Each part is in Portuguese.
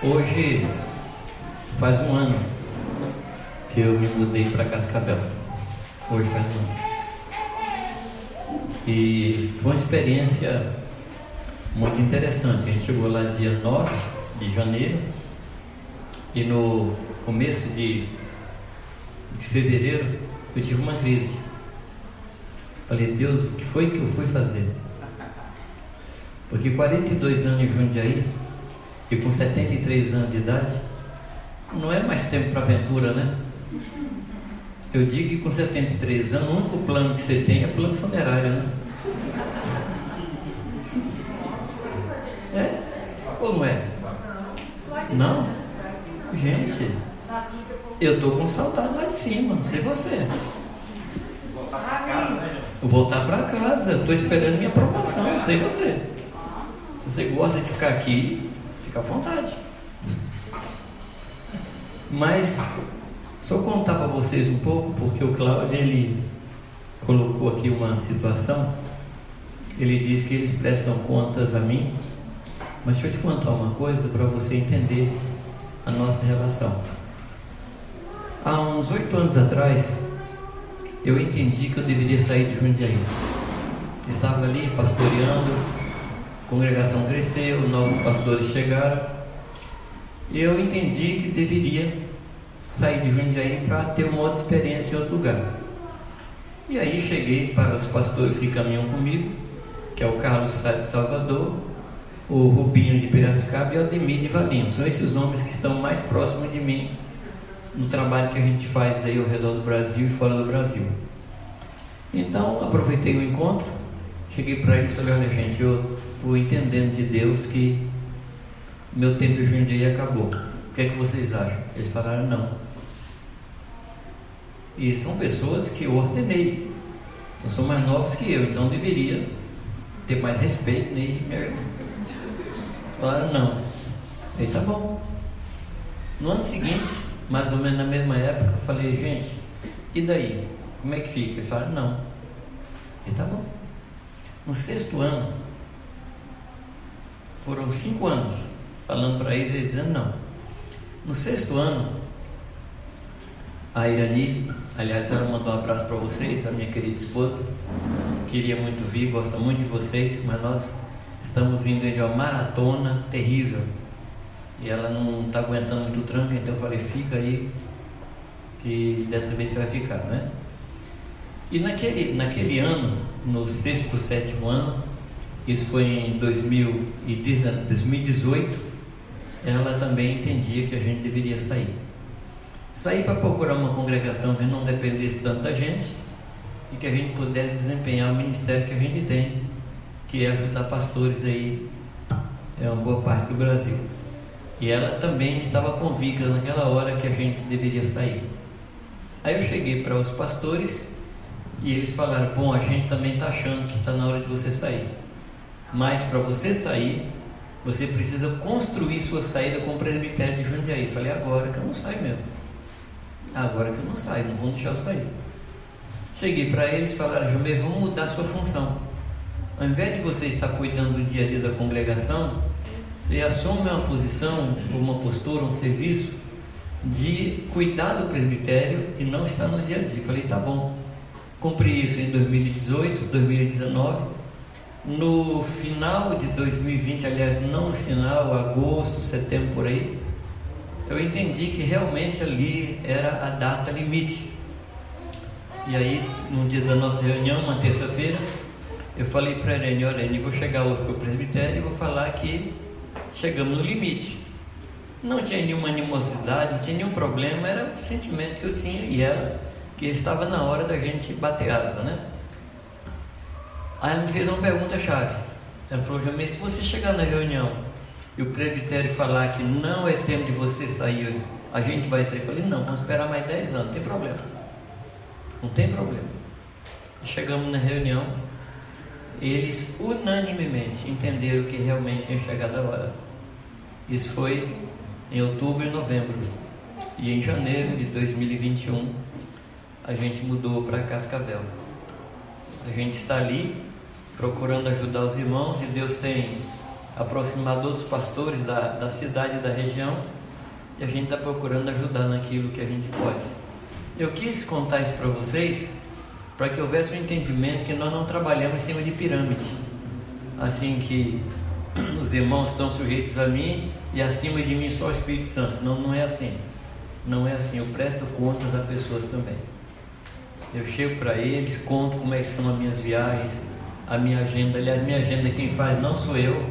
Hoje faz um ano que eu me mudei para Cascavel. Hoje faz um ano. E foi uma experiência muito interessante. A gente chegou lá dia 9 de janeiro e no começo de, de fevereiro eu tive uma crise. Falei, Deus, o que foi que eu fui fazer? Porque 42 anos em Jundiaí e com 73 anos de idade, não é mais tempo para aventura, né? Eu digo que com 73 anos, o único plano que você tem é plano funerário, né? É? Ou não é? Não? Gente, eu tô com saudade lá de cima, não sei você. Voltar para casa, eu esperando minha aprovação, não sei você. Se você gosta de ficar aqui, fica à vontade. Mas só contar para vocês um pouco, porque o Cláudio ele colocou aqui uma situação. Ele diz que eles prestam contas a mim. Mas deixa eu te contar uma coisa para você entender a nossa relação. Há uns oito anos atrás, eu entendi que eu deveria sair de Jundiaí. Estava ali pastoreando, congregação cresceu, novos pastores chegaram. E eu entendi que deveria sair de Jundiaí para ter uma outra experiência em outro lugar. E aí cheguei para os pastores que caminham comigo, que é o Carlos Sá de Salvador, o Rubinho de Piracicaba e o Ademir de Valinho. São esses homens que estão mais próximos de mim no trabalho que a gente faz aí ao redor do Brasil e fora do Brasil. Então aproveitei o encontro, cheguei para eles e falei, olha gente, eu estou entendendo de Deus que meu tempo de Jundiaí acabou. O que é que vocês acham? Eles falaram não. E são pessoas que eu ordenei. Então são mais novos que eu, então deveria ter mais respeito neles. Falaram não. Aí tá bom. No ano seguinte, mais ou menos na mesma época, eu falei, gente, e daí? Como é que fica? Eles falaram, não. Aí tá bom. No sexto ano, foram cinco anos falando para eles, eles dizendo não. No sexto ano, a Irani, aliás, ela mandou um abraço para vocês, a minha querida esposa, queria muito vir, gosta muito de vocês, mas nós estamos vindo de uma maratona terrível e ela não está aguentando muito o tranco, então eu falei, fica aí, que dessa vez você vai ficar, né? E naquele, naquele ano, no sexto para o sétimo ano, isso foi em 2018, ela também entendia que a gente deveria sair. Sair para procurar uma congregação que não dependesse tanto da gente e que a gente pudesse desempenhar o ministério que a gente tem, que é ajudar pastores aí, é uma boa parte do Brasil. E ela também estava convicta naquela hora que a gente deveria sair. Aí eu cheguei para os pastores e eles falaram: Bom, a gente também está achando que está na hora de você sair. Mas para você sair, você precisa construir sua saída com o presbitério de Jundiaí. Falei: Agora que eu não saio mesmo. Agora que eu não saio, não vão deixar eu sair. Cheguei para eles e falaram: Jumê, vamos mudar sua função. Ao invés de você estar cuidando do dia a dia da congregação, você assume uma posição, uma postura, um serviço de cuidar do presbitério e não estar no dia a dia. Falei, tá bom. Cumpri isso em 2018, 2019. No final de 2020, aliás, não no final, agosto, setembro por aí, eu entendi que realmente ali era a data limite. E aí, no dia da nossa reunião, uma terça-feira, eu falei para a Irene, olha, vou chegar hoje para o presbitério e vou falar que chegamos no limite. Não tinha nenhuma animosidade, não tinha nenhum problema, era o sentimento que eu tinha e era que estava na hora da gente bater asa, né? Aí ela me fez uma pergunta chave. Ela falou, Jamei, se você chegar na reunião e o presbitério falar que não é tempo de você sair, a gente vai sair. Eu falei, não, vamos esperar mais 10 anos, não tem problema. Não tem problema. Chegamos na reunião, eles unanimemente entenderam que realmente tinha chegado a hora. Isso foi em outubro e novembro. E em janeiro de 2021, a gente mudou para Cascavel. A gente está ali procurando ajudar os irmãos e Deus tem aproximar de outros pastores da, da cidade e da região, e a gente está procurando ajudar naquilo que a gente pode. Eu quis contar isso para vocês para que houvesse um entendimento que nós não trabalhamos em cima de pirâmide, assim que os irmãos estão sujeitos a mim e acima de mim só o Espírito Santo. Não, não é assim. Não é assim. Eu presto contas a pessoas também. Eu chego para eles, conto como é são as minhas viagens, a minha agenda. Aliás, minha agenda quem faz não sou eu,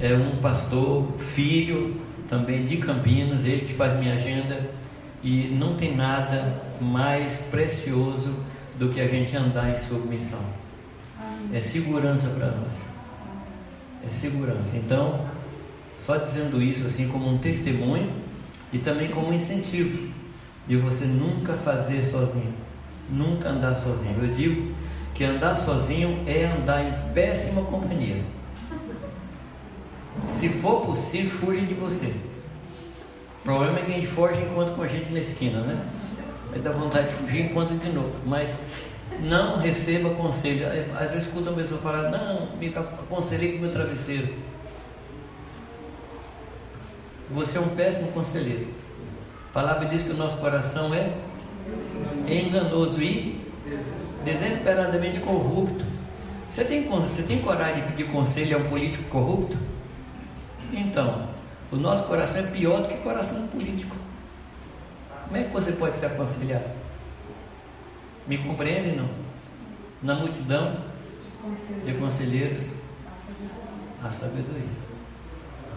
é um pastor, filho também de Campinas, ele que faz minha agenda. E não tem nada mais precioso do que a gente andar em submissão. É segurança para nós. É segurança. Então, só dizendo isso assim como um testemunho e também como um incentivo de você nunca fazer sozinho, nunca andar sozinho. Eu digo que andar sozinho é andar em péssima companhia. Se for possível, fuja de você. O problema é que a gente foge enquanto com a gente na esquina, né? Aí dá vontade de fugir enquanto de novo. Mas não receba conselho. Às vezes escuta uma pessoa falar, não, me aconselhei com meu travesseiro. Você é um péssimo conselheiro. A palavra diz que o nosso coração é enganoso e desesperadamente corrupto. Você tem, você tem coragem de pedir conselho a um político corrupto? Então, o nosso coração é pior do que o coração político. Como é que você pode se aconselhar? Me compreende não? Na multidão de conselheiros, a sabedoria.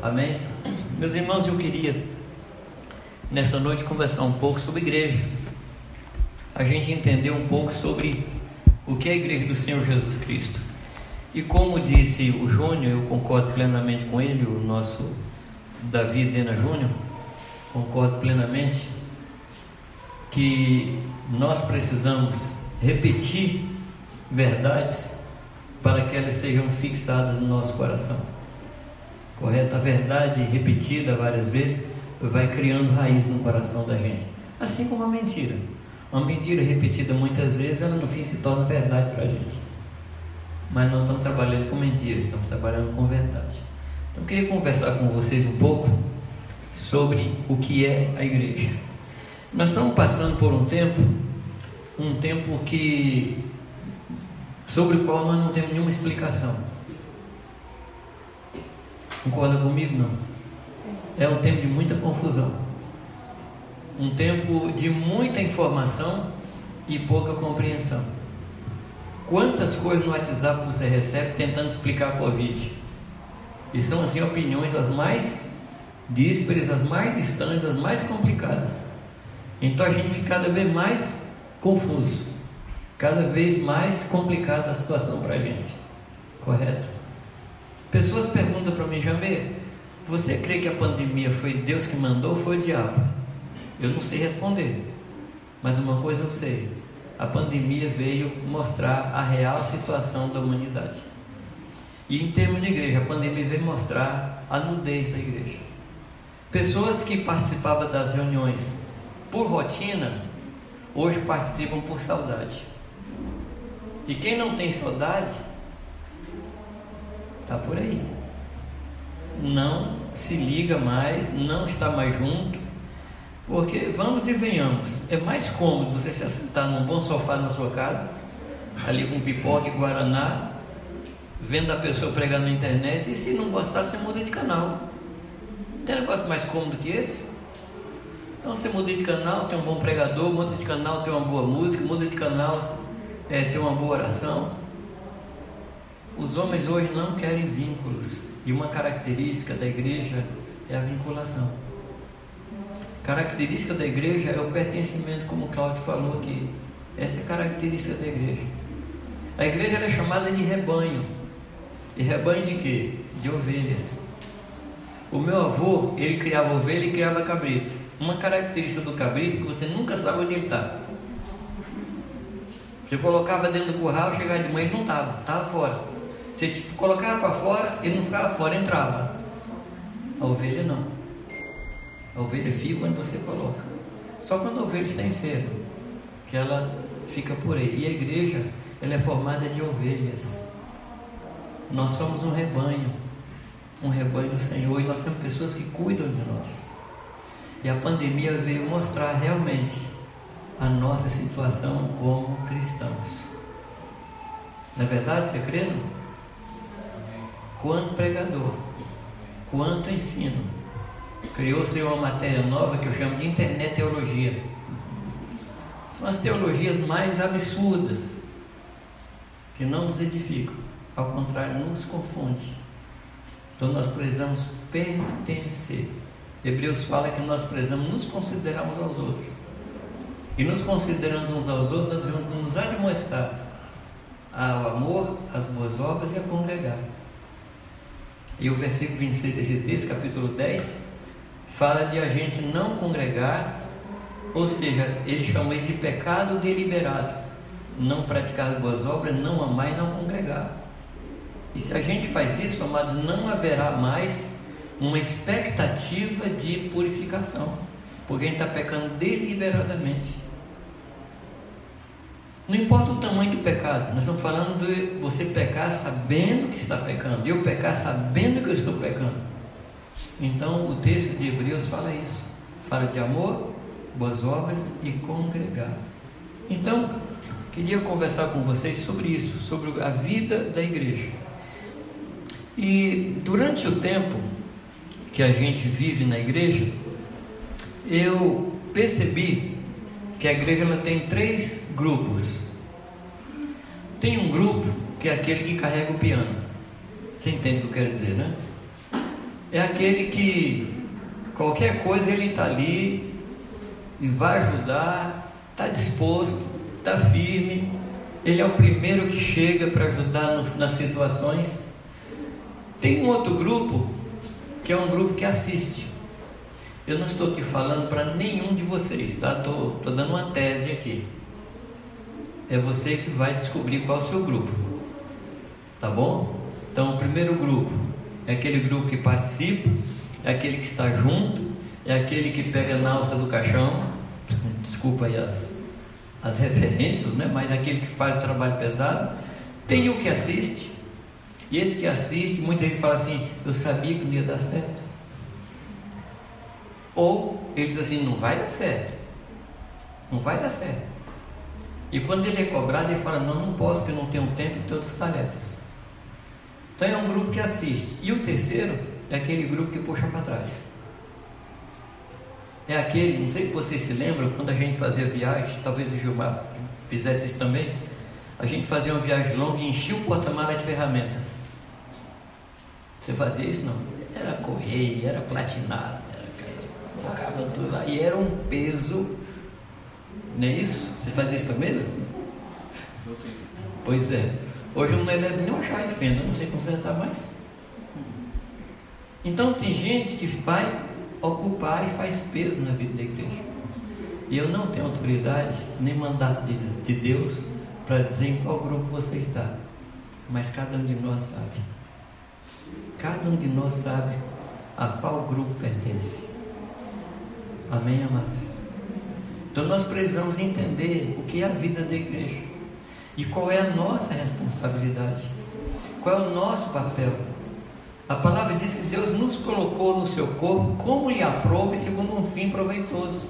Amém? Meus irmãos, eu queria nessa noite conversar um pouco sobre igreja. A gente entender um pouco sobre o que é a igreja do Senhor Jesus Cristo. E como disse o Júnior, eu concordo plenamente com ele, o nosso Davi Dena Júnior, concordo plenamente que nós precisamos repetir verdades para que elas sejam fixadas no nosso coração. Correto? A verdade repetida várias vezes vai criando raiz no coração da gente. Assim como a mentira. Uma mentira repetida muitas vezes, ela no fim se torna verdade para a gente. Mas não estamos trabalhando com mentiras, estamos trabalhando com verdade. Então eu queria conversar com vocês um pouco sobre o que é a igreja. Nós estamos passando por um tempo, um tempo que sobre o qual nós não temos nenhuma explicação. Concorda comigo? Não. É um tempo de muita confusão. Um tempo de muita informação e pouca compreensão. Quantas coisas no WhatsApp você recebe tentando explicar a Covid? E são assim opiniões as mais díspares, as mais distantes, as mais complicadas. Então a gente fica cada vez mais confuso, cada vez mais complicada a situação para a gente. Correto? Pessoas perguntam para mim, Jamê, você crê que a pandemia foi Deus que mandou ou foi o diabo? Eu não sei responder, mas uma coisa eu sei: a pandemia veio mostrar a real situação da humanidade. E em termos de igreja, a pandemia veio mostrar a nudez da igreja. Pessoas que participavam das reuniões por rotina, hoje participam por saudade. E quem não tem saudade, está por aí. Não se liga mais, não está mais junto, porque vamos e venhamos. É mais cômodo você se assentar num bom sofá na sua casa, ali com pipoca e guaraná, vendo a pessoa pregar na internet, e se não gostar, você muda de canal. Tem negócio mais cômodo que esse? Então você muda de canal, tem um bom pregador, muda de canal, tem uma boa música, muda de canal, é, tem uma boa oração. Os homens hoje não querem vínculos. E uma característica da igreja é a vinculação. Característica da igreja é o pertencimento, como o Cláudio falou aqui. Essa é a característica da igreja. A igreja é chamada de rebanho. E rebanho de quê? De ovelhas. O meu avô, ele criava ovelha e criava cabrito. Uma característica do cabrito é que você nunca sabe onde ele está. Você colocava dentro do curral, chegava de manhã ele não estava, estava fora. Você tipo, colocava para fora, ele não ficava fora, entrava. A ovelha não. A ovelha fica onde você coloca. Só quando a ovelha está enferma, que ela fica por aí. E a igreja, ela é formada de ovelhas. Nós somos um rebanho. um rebanho do Senhor e nós temos pessoas que cuidam de nós. E a pandemia veio mostrar realmente a nossa situação como cristãos. Na é verdade, você crê? Quanto pregador, quanto ensino. Criou-se uma matéria nova que eu chamo de internet teologia. São as teologias mais absurdas que não nos edificam, ao contrário, nos confunde. Então nós precisamos pertencer. Hebreus fala que nós precisamos nos considerar uns aos outros. E nos considerando uns aos outros, nós vamos nos admoestar ao amor, às boas obras e a congregar. E o versículo 26 desse texto, capítulo 10, fala de a gente não congregar, ou seja, ele chama isso de pecado deliberado. Não praticar boas obras, não amar e não congregar. E se a gente faz isso, amados, não haverá mais uma expectativa de purificação, porque a gente está pecando deliberadamente. Não importa o tamanho do pecado, nós estamos falando de você pecar sabendo que está pecando, eu pecar sabendo que eu estou pecando. Então o texto de Hebreus fala isso, fala de amor, boas obras e congregar. Então, queria conversar com vocês sobre isso, sobre a vida da igreja. E durante o tempo que a gente vive na igreja, eu percebi que a igreja ela tem três grupos. Tem um grupo que é aquele que carrega o piano. Você entende o que eu quero dizer, né? É aquele que qualquer coisa ele está ali e vai ajudar, está disposto, está firme. Ele é o primeiro que chega para ajudar nos, nas situações. Tem um outro grupo que é um grupo que assiste. Eu não estou aqui falando para nenhum de vocês, tá? Estou dando uma tese aqui. É você que vai descobrir qual é o seu grupo, tá bom? Então, o primeiro grupo é aquele grupo que participa, é aquele que está junto, é aquele que pega na alça do caixão. Desculpa aí as, as referências, né? Mas aquele que faz o trabalho pesado. Tem o que assiste, e esse que assiste, muita gente fala assim: Eu sabia que não ia dar certo. Ou ele diz assim: não vai dar certo. Não vai dar certo. E quando ele é cobrado, ele fala: não, não posso, porque eu não tenho tempo e tenho outras tarefas. Então é um grupo que assiste. E o terceiro é aquele grupo que puxa para trás. É aquele, não sei se vocês se lembram, quando a gente fazia viagem, talvez o Gilmar fizesse isso também, a gente fazia uma viagem longa e enchia o porta-mala de ferramenta. Você fazia isso não? Era correio, era platinado, colocava tudo lá. E era um peso, não é isso? Você fazia isso também? Pois é. Hoje eu não levo nem chave de fenda, não sei consertar mais. Então tem gente que vai ocupar e faz peso na vida da igreja. E eu não tenho autoridade nem mandato de, de Deus para dizer em qual grupo você está. Mas cada um de nós sabe. Cada um de nós sabe a qual grupo pertence. Amém, amados? Então nós precisamos entender o que é a vida da igreja e qual é a nossa responsabilidade, qual é o nosso papel. A palavra diz que Deus nos colocou no seu corpo como lhe aprove, segundo um fim proveitoso.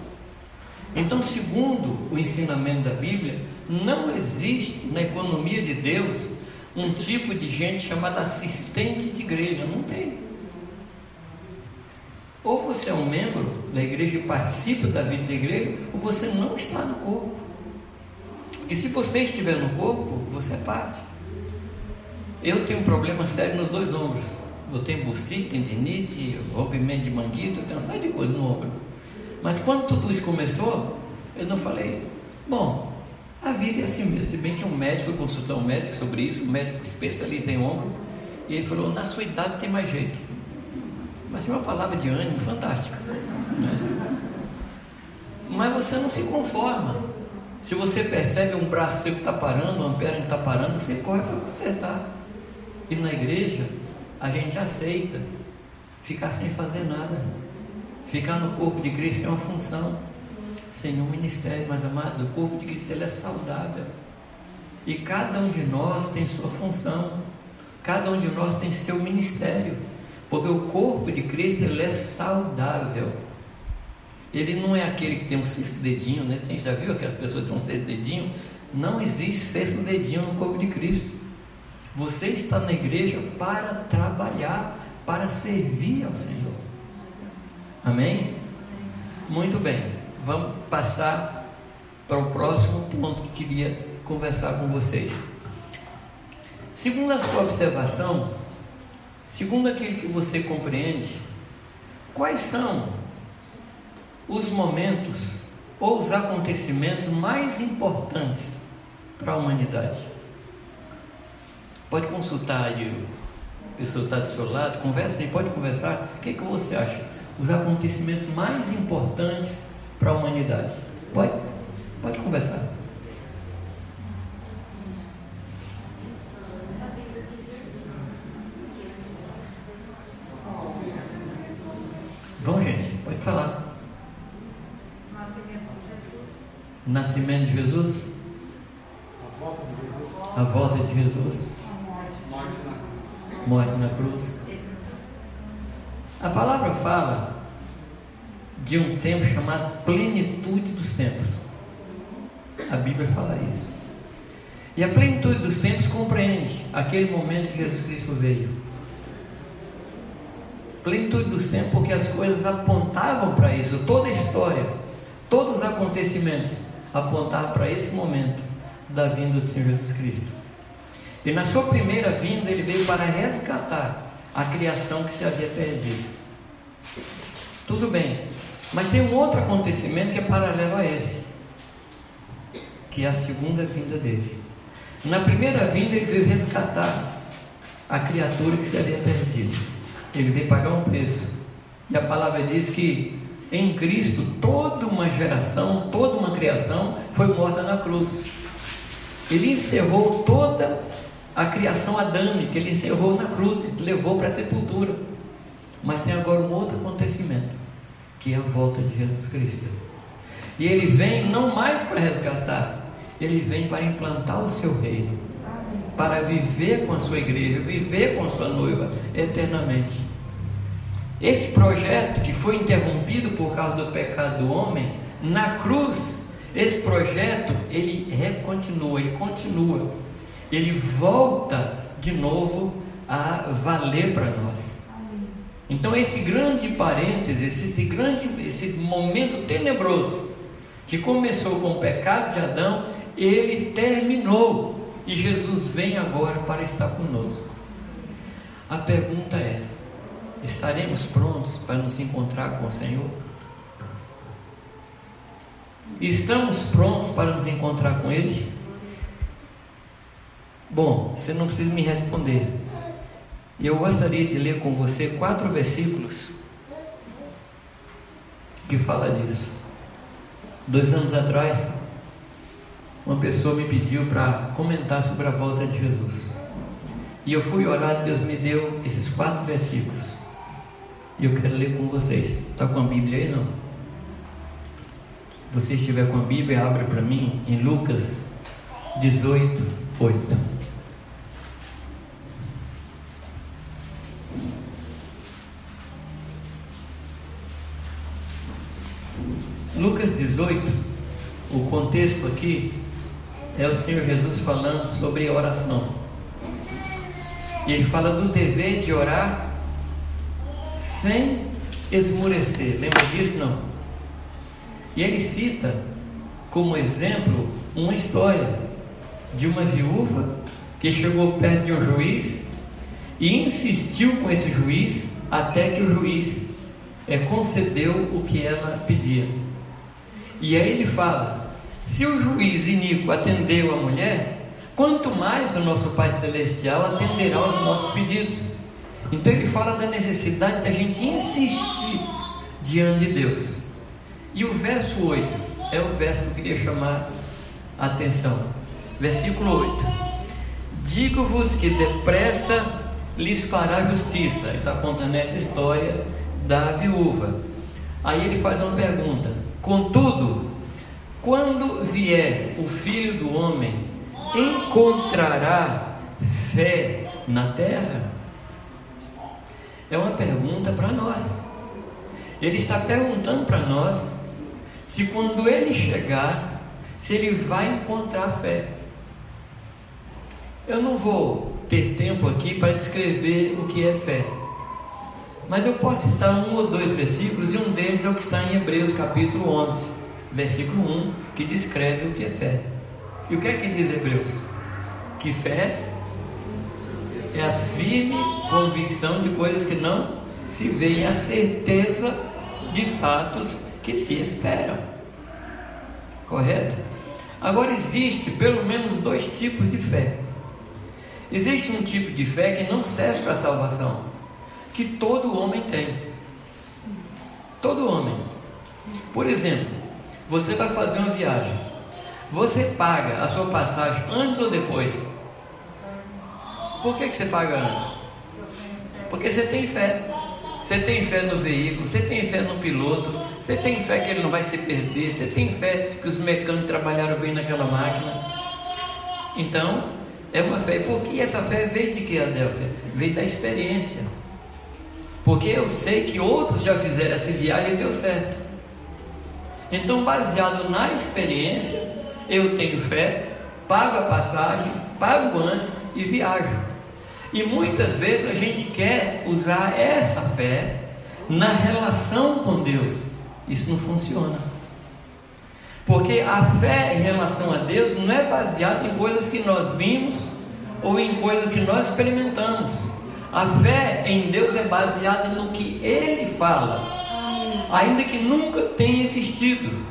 Então, segundo o ensinamento da Bíblia, não existe na economia de Deus um tipo de gente chamada assistente de igreja. Não tem. Ou você é um membro da igreja e participa da vida da igreja, ou você não está no corpo. E se você estiver no corpo, você é parte. Eu tenho um problema sério nos dois ombros. Eu tenho bursite, tendinite, rompimento de manguito, eu tenho uma série de coisas no ombro. Mas quando tudo isso começou, eu não falei, bom, a vida é assim mesmo. Se bem que um médico, foi consultar um médico sobre isso, um médico especialista em ombro, e ele falou, na sua idade tem mais jeito. Mas é uma palavra de ânimo fantástica. Né? Mas você não se conforma. Se você percebe um braço seu que está parando, uma perna que está parando, você corre para consertar. E na igreja, a gente aceita ficar sem fazer nada. Ficar no corpo de Cristo é uma função. Sem um ministério, mas amados, o corpo de Cristo ele é saudável. E cada um de nós tem sua função. Cada um de nós tem seu ministério. Porque o corpo de Cristo ele é saudável. Ele não é aquele que tem um sexto dedinho, né? Tem, já viu aquelas pessoas que têm um sexto dedinho? Não existe sexto dedinho no corpo de Cristo. Você está na igreja para trabalhar, para servir ao Senhor. Amém? Muito bem. Vamos passar para o próximo ponto que queria conversar com vocês. Segundo a sua observação, segundo aquilo que você compreende, quais são os momentos ou os acontecimentos mais importantes para a humanidade? Pode consultar aí, a pessoa está do seu lado, conversa aí, pode conversar. O que, é que você acha? Os acontecimentos mais importantes para a humanidade. Pode? Pode conversar. Vamos, gente, pode falar. Nascimento de Jesus. A volta de Jesus. Morte na cruz. A palavra fala de um tempo chamado plenitude dos tempos. A Bíblia fala isso. E a plenitude dos tempos compreende aquele momento que Jesus Cristo veio plenitude dos tempos, porque as coisas apontavam para isso, toda a história, todos os acontecimentos apontavam para esse momento da vinda do Senhor Jesus Cristo. E na sua primeira vinda, ele veio para resgatar a criação que se havia perdido. Tudo bem, mas tem um outro acontecimento que é paralelo a esse, que é a segunda vinda dele. Na primeira vinda, ele veio resgatar a criatura que se havia perdido. Ele veio pagar um preço. E a palavra diz que em Cristo toda uma geração, toda uma criação foi morta na cruz. Ele encerrou toda a criação adâmica, ele encerrou na cruz, levou para a sepultura. Mas tem agora um outro acontecimento, que é a volta de Jesus Cristo. E ele vem não mais para resgatar, ele vem para implantar o seu reino para viver com a sua igreja, viver com a sua noiva eternamente. Esse projeto que foi interrompido por causa do pecado do homem, na cruz, esse projeto ele continua, ele continua, ele volta de novo a valer para nós. Então esse grande parênteses, esse grande, esse momento tenebroso que começou com o pecado de Adão, ele terminou e Jesus vem agora para estar conosco. A pergunta é: estaremos prontos para nos encontrar com o Senhor? Estamos prontos para nos encontrar com Ele? Bom, você não precisa me responder. Eu gostaria de ler com você quatro versículos que fala disso. Dois anos atrás, uma pessoa me pediu para comentar sobre a volta de Jesus. E eu fui orar, Deus me deu esses quatro versículos. E eu quero ler com vocês. Está com a Bíblia aí não? Se você estiver com a Bíblia, abra para mim em Lucas 18, 8. Lucas 18, o contexto aqui é o Senhor Jesus falando sobre oração. E ele fala do dever de orar sem esmurecer. Lembra disso? Não. E ele cita como exemplo uma história de uma viúva que chegou perto de um juiz e insistiu com esse juiz até que o juiz é, concedeu o que ela pedia. E aí ele fala: se o juiz iníquo atendeu a mulher, quanto mais o nosso Pai Celestial atenderá aos nossos pedidos. Então ele fala da necessidade de a gente insistir diante de Deus. E o verso 8 é o verso que eu queria chamar a atenção. Versículo 8: Digo-vos que depressa lhes fará justiça. Ele está contando essa história da viúva. Aí ele faz uma pergunta: Contudo, quando vier o filho do homem, encontrará fé na terra? É uma pergunta para nós. Ele está perguntando para nós se quando ele chegar, se ele vai encontrar fé. Eu não vou ter tempo aqui para descrever o que é fé. Mas eu posso citar um ou dois versículos, e um deles é o que está em Hebreus capítulo 11, versículo 1, que descreve o que é fé. E o que é que diz Hebreus? Que fé é a firme convicção de coisas que não se veem, a certeza de fatos que se esperam. Correto? Agora existe pelo menos dois tipos de fé. Existe um tipo de fé que não serve para salvação que todo homem tem. Todo homem. Por exemplo, você vai fazer uma viagem. Você paga a sua passagem antes ou depois? Por que, que você paga antes? Porque você tem fé. Você tem fé no veículo, você tem fé no piloto, você tem fé que ele não vai se perder, você tem fé que os mecânicos trabalharam bem naquela máquina. Então, é uma fé. Por que essa fé veio de que, Adelphia? Veio da experiência. Porque eu sei que outros já fizeram essa viagem e deu certo. Então, baseado na experiência, eu tenho fé, pago a passagem, pago antes e viajo. E muitas vezes a gente quer usar essa fé na relação com Deus. Isso não funciona. Porque a fé em relação a Deus não é baseada em coisas que nós vimos ou em coisas que nós experimentamos. A fé em Deus é baseada no que Ele fala, ainda que nunca tenha existido.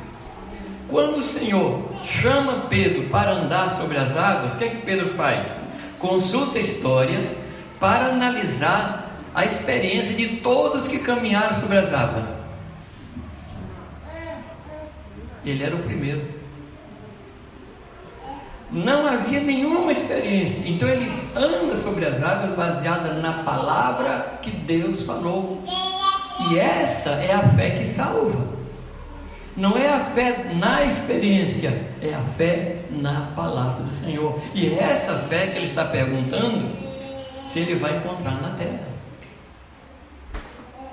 Quando o Senhor chama Pedro para andar sobre as águas, o que é que Pedro faz? Consulta a história para analisar a experiência de todos que caminharam sobre as águas. Ele era o primeiro não havia nenhuma experiência. Então ele anda sobre as águas baseada na palavra que Deus falou. E essa é a fé que salva. Não é a fé na experiência, é a fé na palavra do Senhor. E é essa fé que ele está perguntando se ele vai encontrar na terra.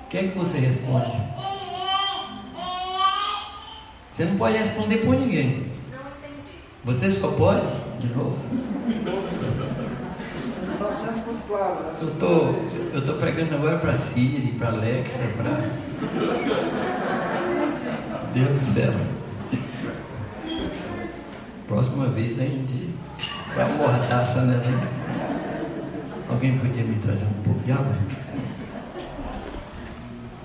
O que é que você responde? Você não pode responder por ninguém. Você só pode? De novo? Eu tô, eu tô pregando agora para Siri, para Alexa, para. Deus do céu. Próxima vez a gente vai mordaça, né? Alguém podia me trazer um pouco de água?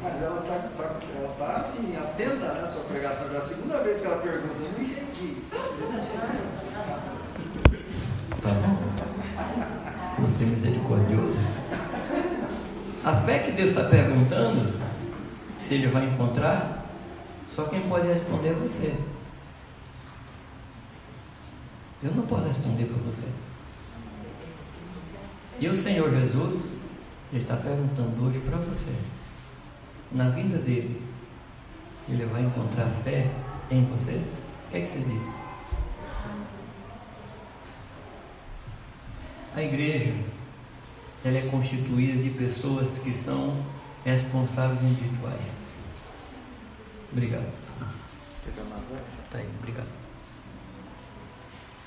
Mas ela está tá, ela tá, assim, atenta à né, sua pregação. É a segunda vez que ela pergunta, eu não entendi. Tá bom. Você é misericordioso. A fé que Deus está perguntando, se ele vai encontrar, só quem pode responder é você. Eu não posso responder para você. E o Senhor Jesus, Ele está perguntando hoje para você. Na vida dele, ele vai encontrar fé em você? O que, é que você diz? A igreja ela é constituída de pessoas que são responsáveis individuais. Obrigado. Tá aí, obrigado.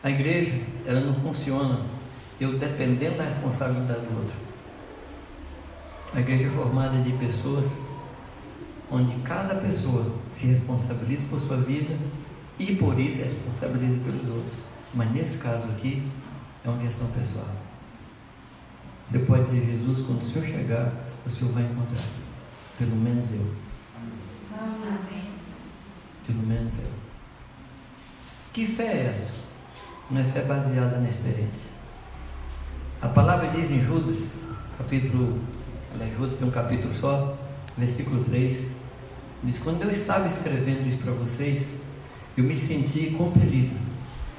A igreja, ela não funciona eu dependendo da responsabilidade do outro. A igreja é formada de pessoas onde cada pessoa se responsabiliza por sua vida e por isso responsabiliza pelos outros. Mas nesse caso aqui, é uma questão pessoal. Você pode dizer, Jesus, quando o Senhor chegar, o Senhor vai encontrar. Pelo menos eu. Amém. Pelo menos eu. Que fé é essa? Não é fé baseada na experiência. A palavra diz em Judas, capítulo. Aliás, Judas tem um capítulo só, versículo 3. Diz: Quando eu estava escrevendo isso para vocês, eu me senti compelido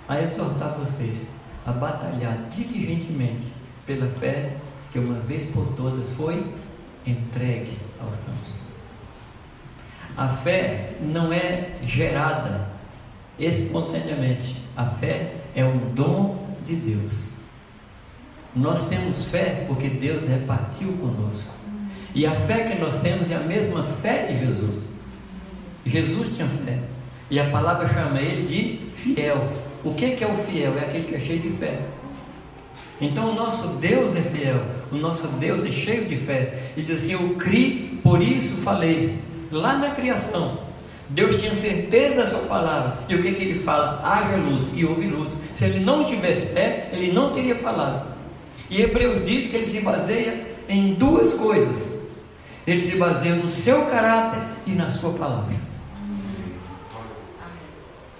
a exortar vocês a batalhar diligentemente pela fé que uma vez por todas foi entregue aos santos. A fé não é gerada espontaneamente, a fé é um dom de Deus. Nós temos fé porque Deus repartiu conosco. E a fé que nós temos é a mesma fé de Jesus. Jesus tinha fé. E a palavra chama ele de fiel. O que é o fiel? É aquele que é cheio de fé. Então o nosso Deus é fiel, o nosso Deus é cheio de fé. Ele diz assim: Eu criei, por isso falei. Lá na criação, Deus tinha certeza da sua palavra. E o que, que ele fala? Haja luz e houve luz. Se ele não tivesse fé, ele não teria falado. E Hebreus diz que ele se baseia em duas coisas: ele se baseia no seu caráter e na sua palavra.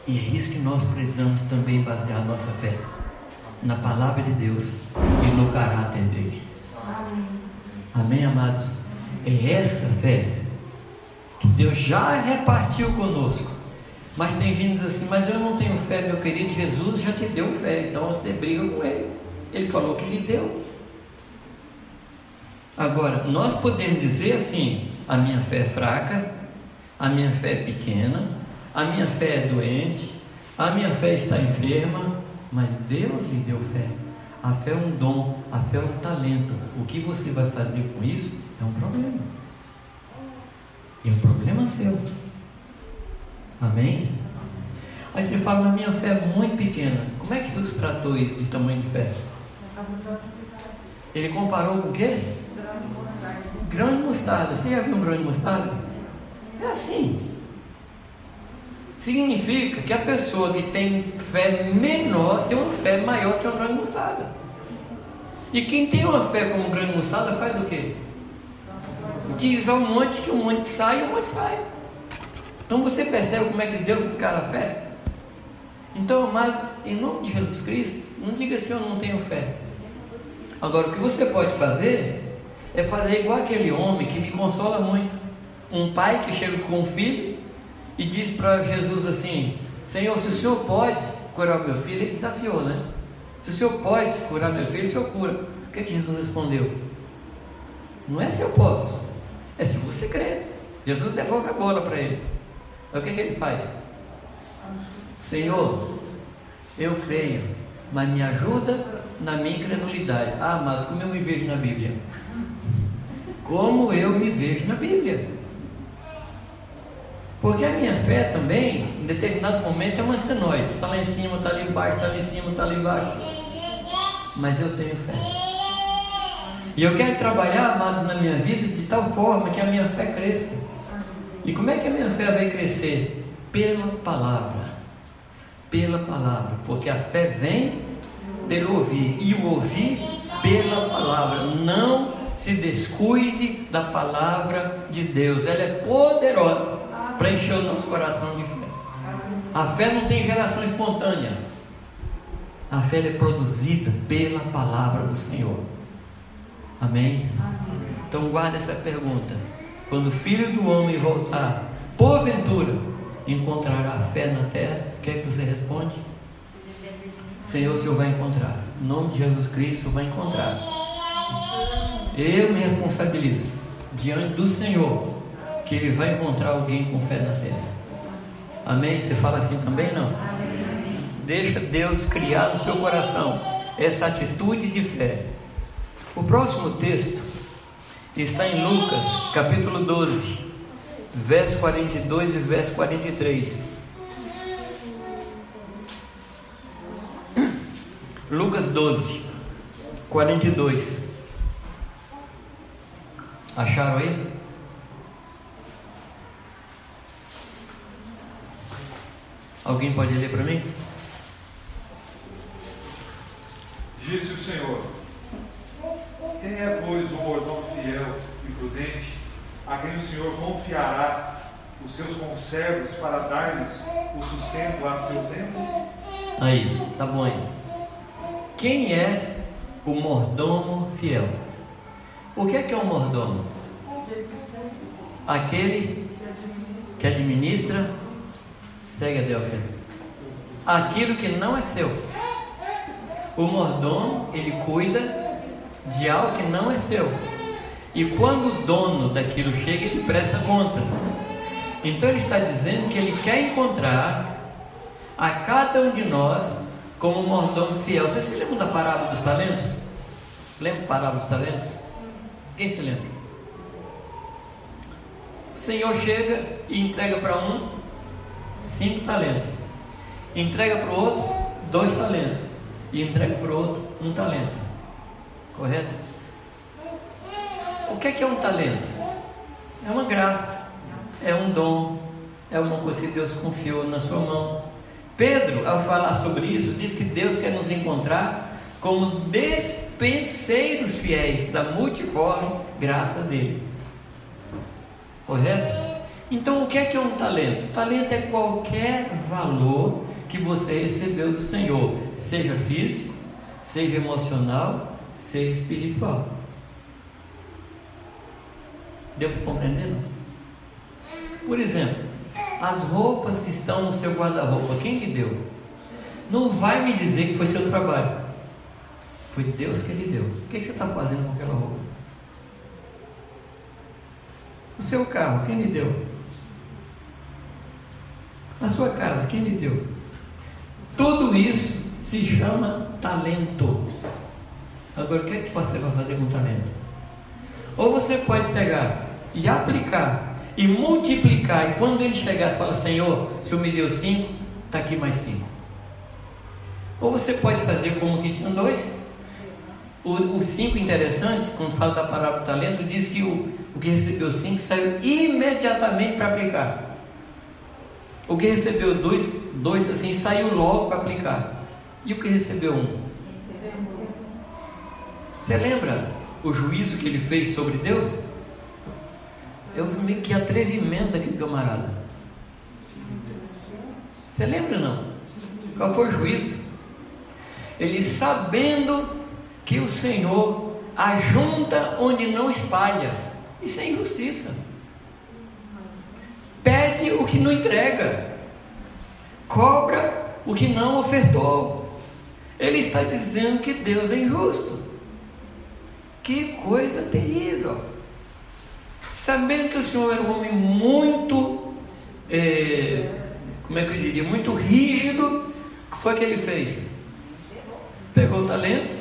E é isso que nós precisamos também basear nossa fé na palavra de Deus e no caráter dele. Amém amados? É essa fé que Deus já repartiu conosco. Mas tem gente que diz assim, mas eu não tenho fé, meu querido, Jesus já te deu fé, então você briga com ele. Ele falou que lhe deu. Agora, nós podemos dizer assim: a minha fé é fraca, a minha fé é pequena, a minha fé é doente, a minha fé está enferma, mas Deus lhe deu fé. A fé é um dom, a fé é um talento. O que você vai fazer com isso é um problema. É um problema seu. Amém? Aí você fala, mas minha fé é muito pequena. Como é que Deus tratou isso de tamanho de fé? Ele comparou com o quê? Grão de mostarda. Você já viu um grão de mostarda? É assim. Significa que a pessoa que tem fé menor tem uma fé maior que um grão de mostarda. E quem tem uma fé como um grão de mostarda faz o quê? Diz ao monte que o monte sai e o monte sai. Então você percebe como é que Deus encara a fé? Então, amado, em nome de Jesus Cristo, não diga assim, eu não tenho fé. Agora, o que você pode fazer é fazer igual aquele homem que me consola muito. Um pai que chega com um filho e diz para Jesus assim: Senhor, se o Senhor pode curar meu filho, ele desafiou, né? Se o Senhor pode curar meu filho, o Senhor cura. O que, que Jesus respondeu? Não é se eu posso, é se você crer. Jesus devolve a bola para ele. o que, que ele faz? Senhor, eu creio, mas me ajuda na minha incredulidade. Ah, amados, como eu me vejo na Bíblia? Como eu me vejo na Bíblia? Porque a minha fé também, em determinado momento, é uma senoide. Está lá em cima, está ali embaixo, está lá em cima, está ali embaixo. Mas eu tenho fé. E eu quero trabalhar, amados, na minha vida de tal forma que a minha fé cresça. E como é que a minha fé vai crescer? Pela palavra. Pela palavra. Porque a fé vem pelo ouvir. E o ouvir pela palavra. Não se descuide da palavra de Deus. Ela é poderosa para encher o nosso coração de fé. A fé não tem geração espontânea. A fé é produzida pela palavra do Senhor. Amém? Então guarda essa pergunta. Quando o filho do homem voltar, porventura, encontrará fé na terra, o que é que você responde? Senhor, o Senhor vai encontrar. Em nome de Jesus Cristo, vai encontrar. Eu me responsabilizo diante do Senhor que ele vai encontrar alguém com fé na terra. Amém? Você fala assim também não? Deixa Deus criar no seu coração essa atitude de fé. O próximo texto está em Lucas, capítulo 12, verso 42 e verso 43. Lucas 12, 42. Acharam aí? Alguém pode ler para mim? Disse o Senhor: Quem é, pois, o mordomo fiel e prudente, a quem o Senhor confiará os seus conservos para dar-lhes o sustento a seu tempo? Aí, tá bom aí. Quem é o mordomo fiel? O que é que é um mordomo? Aquele que administra Segue a Delfim. Aquilo que não é seu. O mordomo, ele cuida de algo que não é seu. E quando o dono daquilo chega, ele presta contas. Então ele está dizendo que ele quer encontrar a cada um de nós como um mordomo fiel. Você se lembra da parábola dos talentos? Lembra da parábola dos talentos? Quem se lembra? O Senhor chega e entrega para um cinco talentos, entrega para o outro dois talentos e entrega para o outro um talento. Correto? O que é, que é um talento? É uma graça, é um dom, é uma coisa que Deus confiou na sua mão. Pedro, ao falar sobre isso, diz que Deus quer nos encontrar como despenseiros fiéis da multiforme graça dele. Correto? Então, o que é que é um talento? Talento é qualquer valor que você recebeu do Senhor, seja físico, seja emocional, seja espiritual. Para compreender? Não? Por exemplo, as roupas que estão no seu guarda-roupa, quem lhe deu? Não vai me dizer que foi seu trabalho. Foi Deus que lhe deu. O que, você está fazendo com aquela roupa? O seu carro, quem lhe deu? A sua casa, quem lhe deu? Tudo isso se chama talento. Agora, o que é que você vai fazer com talento? Ou você pode pegar e aplicar e multiplicar, e quando ele chegar, você fala: Senhor, o Senhor me deu cinco, está aqui mais cinco. Ou você pode fazer como o tinha dois. O, o cinco interessante, quando fala da palavra talento, diz que o, o que recebeu cinco saiu imediatamente para aplicar. O que recebeu dois, dois assim, saiu logo para aplicar. E o que recebeu um? Você lembra o juízo que ele fez sobre Deus? Eu vi que atrevimento daquele camarada. Você lembra não? Qual foi o juízo? Ele sabendo que o Senhor ajunta onde não espalha. Isso é injustiça. Pede o que não entrega. Cobra o que não ofertou. Ele está dizendo que Deus é injusto. Que coisa terrível. Sabendo que o Senhor era um homem muito, é, como é que eu diria, muito rígido, o que foi que ele fez? Pegou o talento,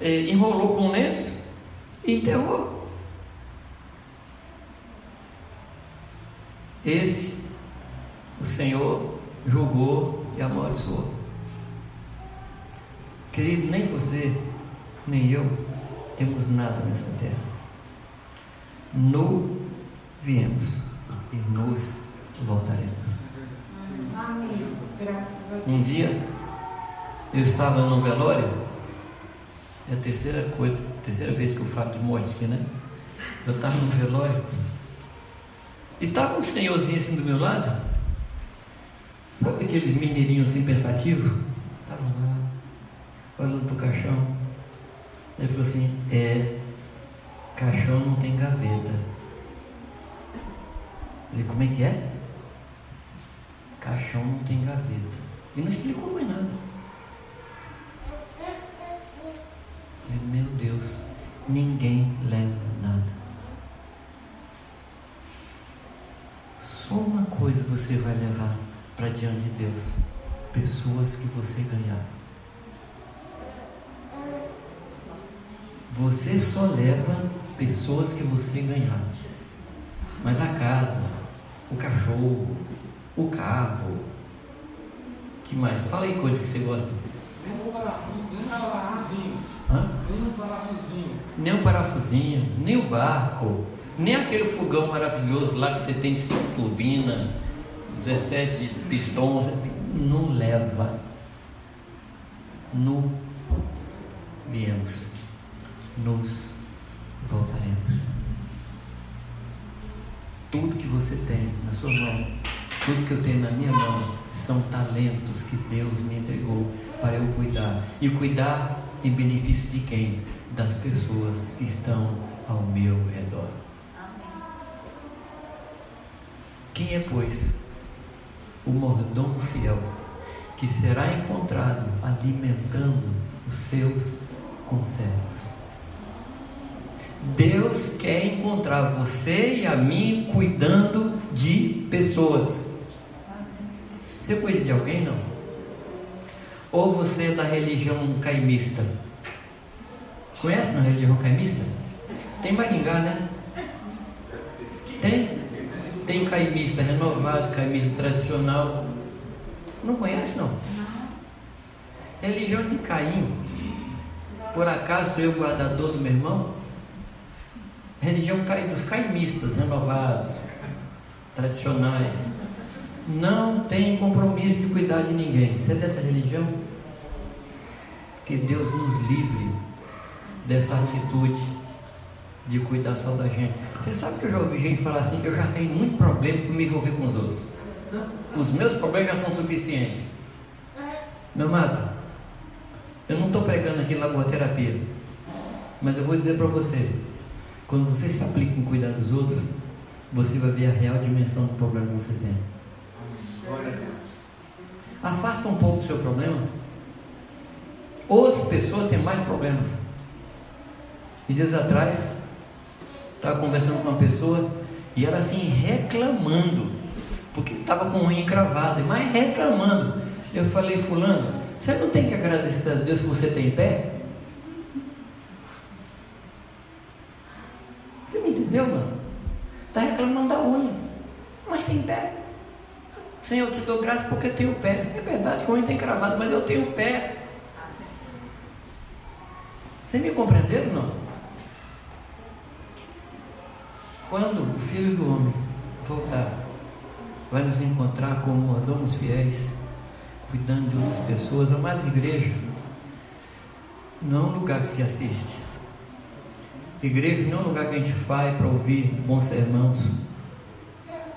é, enrolou com o lenço e enterrou. Esse o Senhor julgou e amaldiçoou. Querido, nem você, nem eu temos nada nessa terra. No viemos e nos voltaremos. Um dia eu estava no velório, é a terceira coisa, terceira vez que eu falo de morte aqui, né? Eu estava no velório e estava um senhorzinho assim do meu lado, sabe aquele mineirinho assim pensativo? Estava lá, olhando para o caixão. Ele falou assim: É, Caixão não tem gaveta. Ele, como é que é? Caixão não tem gaveta. E não explicou mais nada. Falei, meu Deus, ninguém leva nada. Só uma coisa você vai levar para diante de Deus: pessoas que você ganhar. Você só leva pessoas que você ganhar. Mas a casa, o cachorro, o carro, que mais? Fala aí coisa que você gosta. Nem um parafusinho. Hã? Nem um parafusinho. Nem um parafusinho, nem o barco, nem aquele fogão maravilhoso lá que você tem cinco turbinas, 17 pistões. Não leva. No viemos. Nos voltaremos. Tudo que você tem na sua mão, tudo que eu tenho na minha mão, são talentos que Deus me entregou para eu cuidar. E cuidar em benefício de quem? Das pessoas que estão ao meu redor. Quem é, pois, o mordomo fiel que será encontrado alimentando os seus conservos? Deus quer encontrar você e a mim cuidando de pessoas. Você cuida de alguém, não? Ou você é da religião caimista? Conhece na religião caimista? Tem Maringá, né? Tem Tem? Caimista renovado, caimista tradicional. Não conhece não? Religião de Caim. Por acaso sou eu guardador do meu irmão? Religião dos caimistas renovados, tradicionais. Não tem compromisso de cuidar de ninguém. Você é dessa religião? Que Deus nos livre dessa atitude de cuidar só da gente. Você sabe que eu já ouvi gente falar assim: eu já tenho muito problema para me envolver com os outros. Os meus problemas já são suficientes. Meu amado, eu não estou pregando aqui laboraterapia, mas eu vou dizer para você: quando você se aplica em cuidar dos outros, você vai ver a real dimensão do problema que você tem. Afasta um pouco do seu problema. Outras pessoas têm mais problemas. E dias atrás, estava conversando com uma pessoa e ela assim reclamando, porque estava com unha encravada, mas reclamando. Eu falei, fulano, você não tem que agradecer a Deus que você tem pé? Entendeu, não? Está reclamando da unha, mas tem pé. Senhor, eu te dou graça porque eu tenho pé. É verdade que a unha está encravada, mas eu tenho pé. Você me compreenderam, não? Quando o Filho do Homem voltar, vai nos encontrar como mordomos fiéis, cuidando de outras pessoas. Amados, igreja não é um lugar que se assiste. Igreja não é um lugar que a gente vai para ouvir bons sermãos.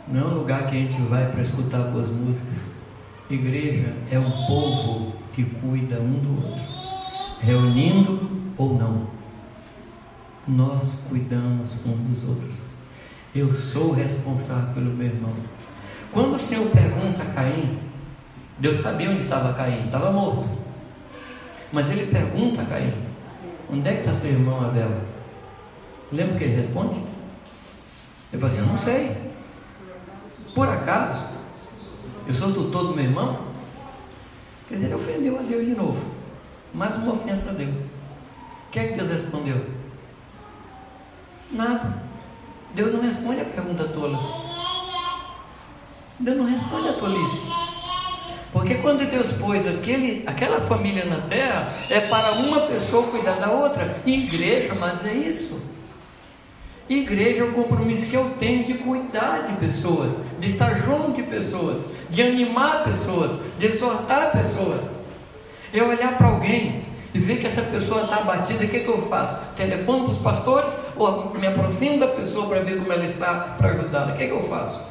Não é um lugar que a gente vai para escutar boas músicas. Igreja é um povo que cuida um do outro, reunindo ou não. Nós cuidamos uns dos outros. Eu sou responsável pelo meu irmão. Quando o Senhor pergunta a Caim, Deus sabia onde estava Caim, estava morto. Mas ele pergunta a Caim: Onde é que está seu irmão Abel? Lembra que ele responde? Ele fala assim: Eu não sei. Por acaso, eu sou tutor do meu irmão? Quer dizer, ele ofendeu a Deus de novo. Mais uma ofensa a Deus. O que é que Deus respondeu? Nada. Deus não responde a pergunta tola. Deus não responde a tolice. Porque quando Deus pôs aquele, aquela família na terra, é para uma pessoa cuidar da outra. Igreja, mas é isso. Igreja é o compromisso que eu tenho de cuidar de pessoas, de estar junto de pessoas, de animar pessoas, de exortar pessoas. Eu olhar para alguém e ver que essa pessoa está abatida, o que, que eu faço? Telefono para os pastores ou me aproximo da pessoa para ver como ela está para ajudá-la? O que, que eu faço?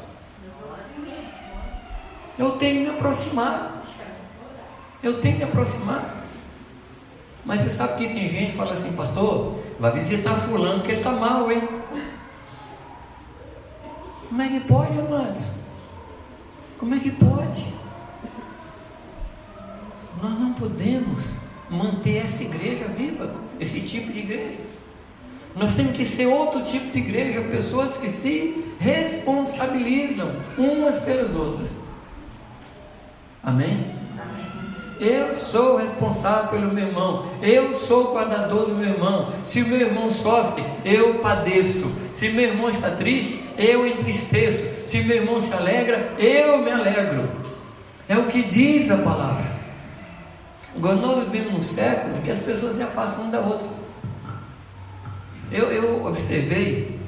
Eu tenho que me aproximar. Eu tenho que me aproximar. Mas você sabe que tem gente que fala assim, pastor, vai visitar fulano que ele está mal, hein? Como é que pode, amados? Como é que pode? Nós não podemos manter essa igreja viva, esse tipo de igreja. Nós temos que ser outro tipo de igreja, pessoas que se responsabilizam umas pelas outras. Amém? Eu sou responsável pelo meu irmão. Eu sou o guardador do meu irmão. Se o meu irmão sofre, eu padeço. Se meu irmão está triste, eu entristeço. Se meu irmão se alegra, eu me alegro. É o que diz a palavra. Agora nós vivemos num século em que as pessoas se afastam uma da outra. Eu, eu observei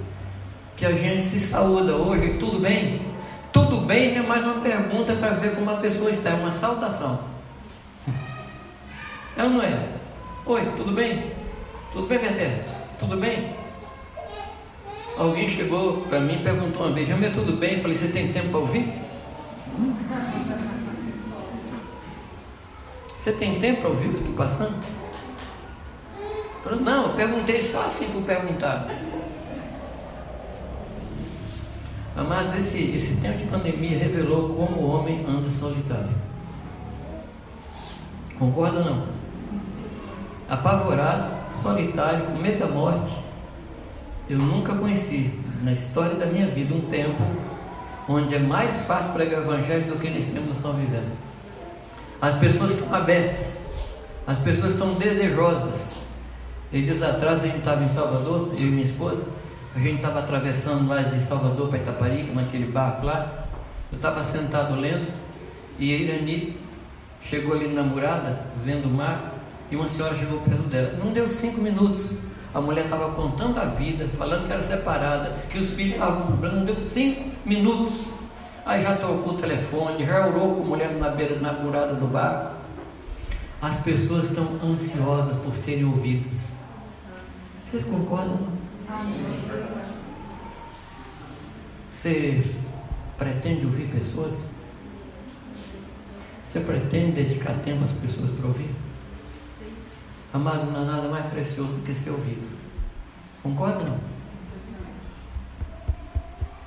que a gente se saúda hoje, tudo bem? Tudo bem não é mais uma pergunta para ver como a pessoa está, é uma saudação. É ou não é? Oi, tudo bem? Tudo bem, Beté? Tudo bem? Alguém chegou para mim e perguntou uma vez, meu tudo bem? Eu falei, você tem tempo para ouvir? Você tem tempo para ouvir o que estou passando? Não, eu perguntei só assim por perguntar. Amados, esse, esse tempo de pandemia revelou como o homem anda solitário. Concorda ou não? Apavorado, solitário, com medo da morte. Eu nunca conheci na história da minha vida um tempo onde é mais fácil pregar o evangelho do que nesse tempo nós estamos vivendo. As pessoas estão abertas, as pessoas estão desejosas. Esses dias atrás a gente estava em Salvador, eu e minha esposa, A gente estava atravessando lá de Salvador para Itaparica, naquele barco lá. Eu estava sentado lendo e a Irani chegou ali na murada, vendo o mar, e uma senhora chegou perto dela. Não deu cinco minutos. A mulher estava contando a vida, falando que era separada, que os filhos estavam com problema. Não deu cinco minutos. Aí já trocou o telefone, já orou com a mulher na beira, na murada do barco. As pessoas estão ansiosas por serem ouvidas. Vocês concordam? Você pretende ouvir pessoas? Você pretende dedicar tempo às pessoas para ouvir? Amado, não há nada mais precioso do que ser ouvido. Concorda não?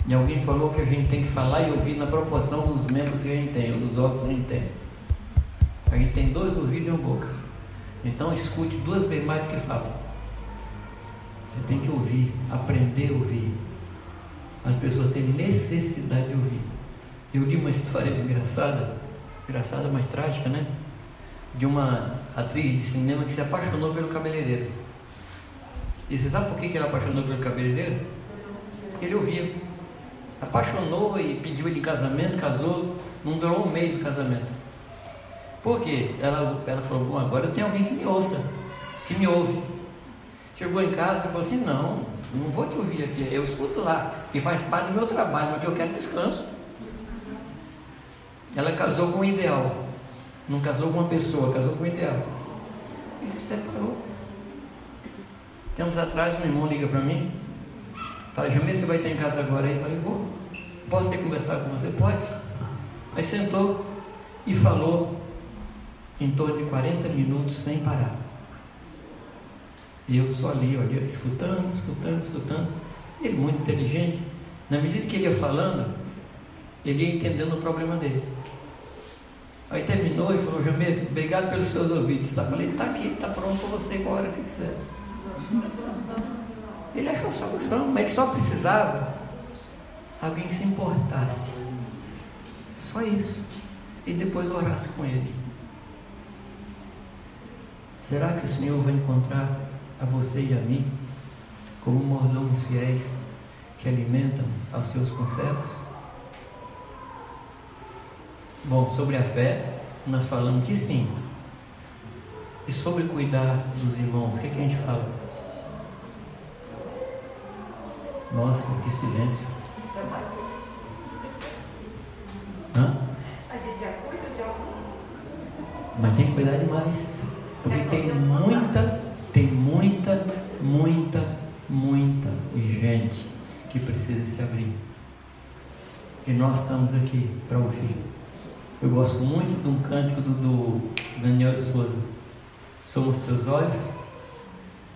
E alguém falou que a gente tem que falar e ouvir na proporção dos membros que a gente tem, ou dos órgãos que a gente tem. A gente tem dois ouvidos e uma boca. Então escute duas vezes mais do que fala. Você tem que ouvir, aprender a ouvir. As pessoas têm necessidade de ouvir. Eu li uma história engraçada, engraçada, mas trágica, né? De uma atriz de cinema que se apaixonou pelo cabeleireiro. E você sabe por que ela apaixonou pelo cabeleireiro? Porque ele ouvia. Apaixonou e pediu ele em casamento, casou, não durou um mês o casamento. Por quê? Ela, ela falou, bom, agora eu tenho alguém que me ouça, que me ouve. Chegou em casa e falou assim: Não, não vou te ouvir aqui, eu escuto lá, que faz parte do meu trabalho, mas que eu quero descanso. Ela casou com um ideal, não casou com uma pessoa, casou com um ideal. E se separou. Tempos atrás, um irmão liga para mim, fala: Jamê, você vai estar em casa agora? Eu falei: Vou. Posso ir conversar com você? Pode. Aí sentou e falou em torno de 40 minutos sem parar. E eu só ali, olha, escutando, escutando, escutando. Ele muito inteligente. Na medida que ele ia falando, ele ia entendendo o problema dele. Aí terminou e falou, Jamir, obrigado pelos seus ouvidos. Tá? Falei, está aqui, está pronto para você embora hora que quiser. Ele achou a solução, mas ele só precisava alguém que se importasse. Só isso. E depois orasse com ele. Será que o Senhor vai encontrar a você e a mim, como mordomos fiéis que alimentam aos seus conservos? Bom, sobre a fé, nós falamos que sim. E sobre cuidar dos irmãos, o que, é que a gente fala? Nossa, que silêncio. Hã? Mas tem que cuidar demais. Porque tem muita tem muita, muita, muita gente que precisa se abrir. E nós estamos aqui para ouvir. Eu gosto muito de um cântico do, do Daniel de Souza. Somos teus olhos